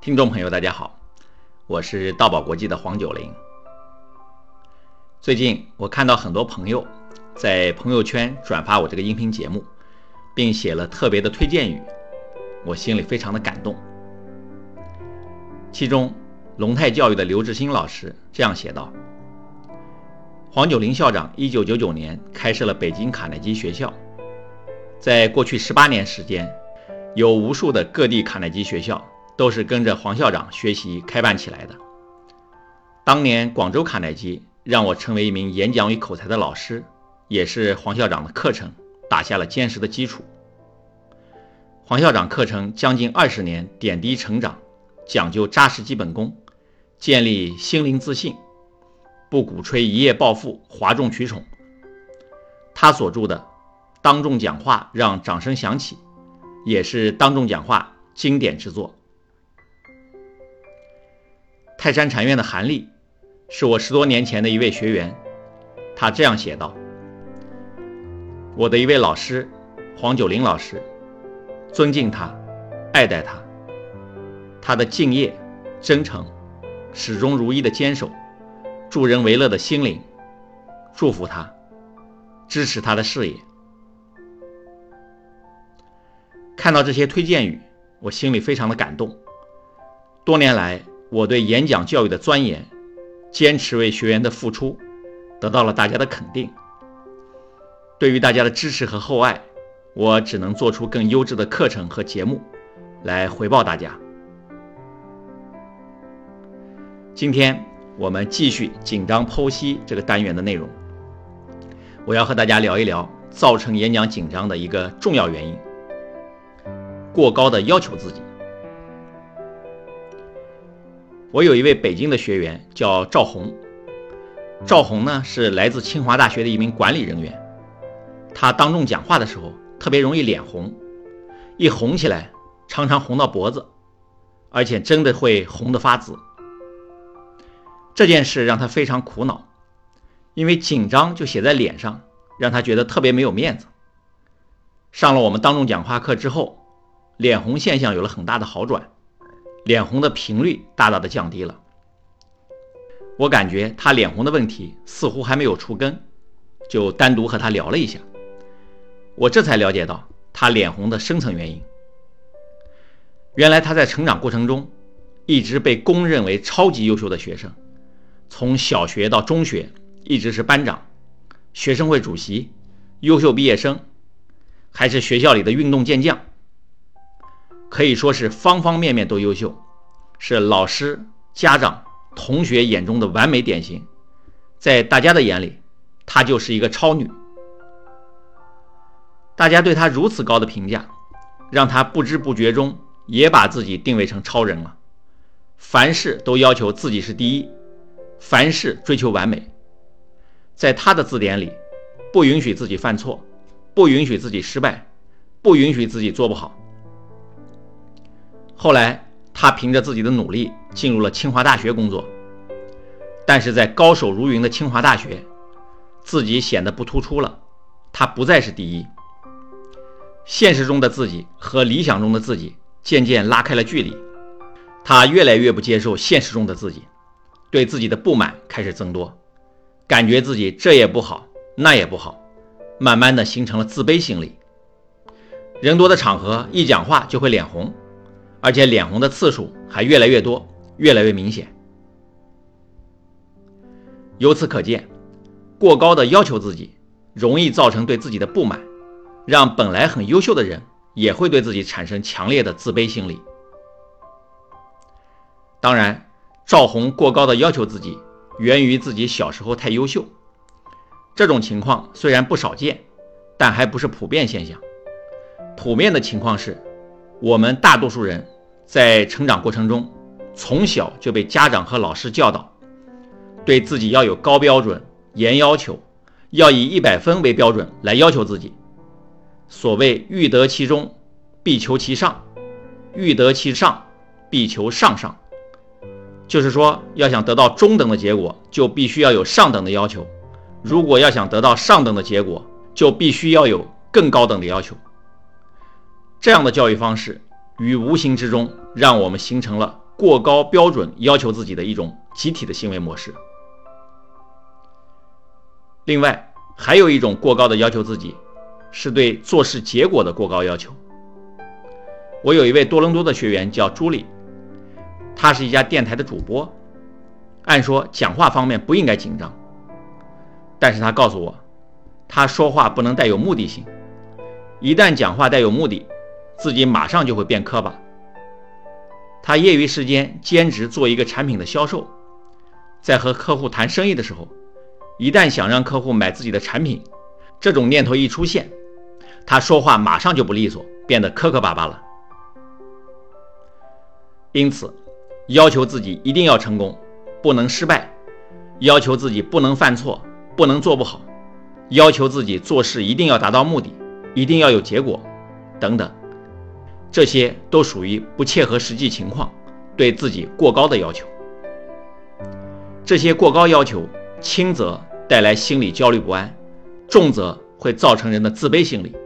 听众朋友，大家好，我是道宝国际的黄九龄。最近我看到很多朋友在朋友圈转发我这个音频节目，并写了特别的推荐语，我心里非常的感动。其中，龙泰教育的刘志新老师这样写道：“黄九龄校长1999年开设了北京卡耐基学校，在过去18年时间，有无数的各地卡耐基学校。”都是跟着黄校长学习开办起来的。当年广州卡耐基让我成为一名演讲与口才的老师，也是黄校长的课程打下了坚实的基础。黄校长课程将近二十年点滴成长，讲究扎实基本功，建立心灵自信，不鼓吹一夜暴富、哗众取宠。他所著的《当众讲话让掌声响起》，也是当众讲话经典之作。泰山禅院的韩立，是我十多年前的一位学员。他这样写道：“我的一位老师，黄九龄老师，尊敬他，爱戴他。他的敬业、真诚、始终如一的坚守、助人为乐的心灵，祝福他，支持他的事业。”看到这些推荐语，我心里非常的感动。多年来，我对演讲教育的钻研，坚持为学员的付出，得到了大家的肯定。对于大家的支持和厚爱，我只能做出更优质的课程和节目，来回报大家。今天我们继续紧张剖析这个单元的内容，我要和大家聊一聊造成演讲紧张的一个重要原因：过高的要求自己。我有一位北京的学员叫赵红，赵红呢是来自清华大学的一名管理人员。他当众讲话的时候特别容易脸红，一红起来常常红到脖子，而且真的会红得发紫。这件事让他非常苦恼，因为紧张就写在脸上，让他觉得特别没有面子。上了我们当众讲话课之后，脸红现象有了很大的好转。脸红的频率大大的降低了，我感觉他脸红的问题似乎还没有除根，就单独和他聊了一下，我这才了解到他脸红的深层原因。原来他在成长过程中一直被公认为超级优秀的学生，从小学到中学一直是班长、学生会主席、优秀毕业生，还是学校里的运动健将。可以说是方方面面都优秀，是老师、家长、同学眼中的完美典型，在大家的眼里，她就是一个超女。大家对她如此高的评价，让她不知不觉中也把自己定位成超人了。凡事都要求自己是第一，凡事追求完美，在她的字典里，不允许自己犯错，不允许自己失败，不允许自己做不好。后来，他凭着自己的努力进入了清华大学工作，但是在高手如云的清华大学，自己显得不突出了，他不再是第一。现实中的自己和理想中的自己渐渐拉开了距离，他越来越不接受现实中的自己，对自己的不满开始增多，感觉自己这也不好，那也不好，慢慢的形成了自卑心理。人多的场合一讲话就会脸红。而且脸红的次数还越来越多，越来越明显。由此可见，过高的要求自己，容易造成对自己的不满，让本来很优秀的人也会对自己产生强烈的自卑心理。当然，赵红过高的要求自己，源于自己小时候太优秀。这种情况虽然不少见，但还不是普遍现象。普遍的情况是。我们大多数人在成长过程中，从小就被家长和老师教导，对自己要有高标准、严要求，要以一百分为标准来要求自己。所谓“欲得其中，必求其上；欲得其上，必求上上”，就是说，要想得到中等的结果，就必须要有上等的要求；如果要想得到上等的结果，就必须要有更高等的要求。这样的教育方式于无形之中让我们形成了过高标准要求自己的一种集体的行为模式。另外，还有一种过高的要求自己，是对做事结果的过高要求。我有一位多伦多的学员叫朱莉，她是一家电台的主播，按说讲话方面不应该紧张，但是她告诉我，她说话不能带有目的性，一旦讲话带有目的，自己马上就会变磕巴。他业余时间兼职做一个产品的销售，在和客户谈生意的时候。一旦想让客户买自己的产品，这种念头一出现，他说话马上就不利索，变得磕磕巴巴了。因此，要求自己一定要成功，不能失败；要求自己不能犯错，不能做不好；要求自己做事一定要达到目的，一定要有结果，等等，这些都属于不切合实际情况，对自己过高的要求。这些过高要求，轻则。带来心理焦虑不安，重则会造成人的自卑心理。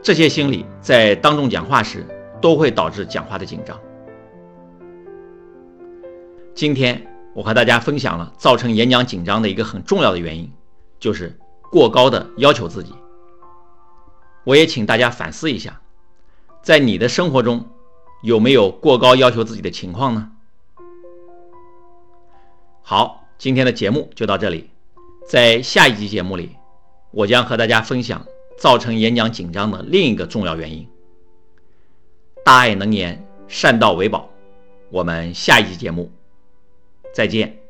这些心理在当众讲话时都会导致讲话的紧张。今天我和大家分享了造成演讲紧张的一个很重要的原因，就是过高的要求自己。我也请大家反思一下，在你的生活中有没有过高要求自己的情况呢？好，今天的节目就到这里。在下一集节目里，我将和大家分享造成演讲紧张的另一个重要原因。大爱能言，善道为宝。我们下一集节目再见。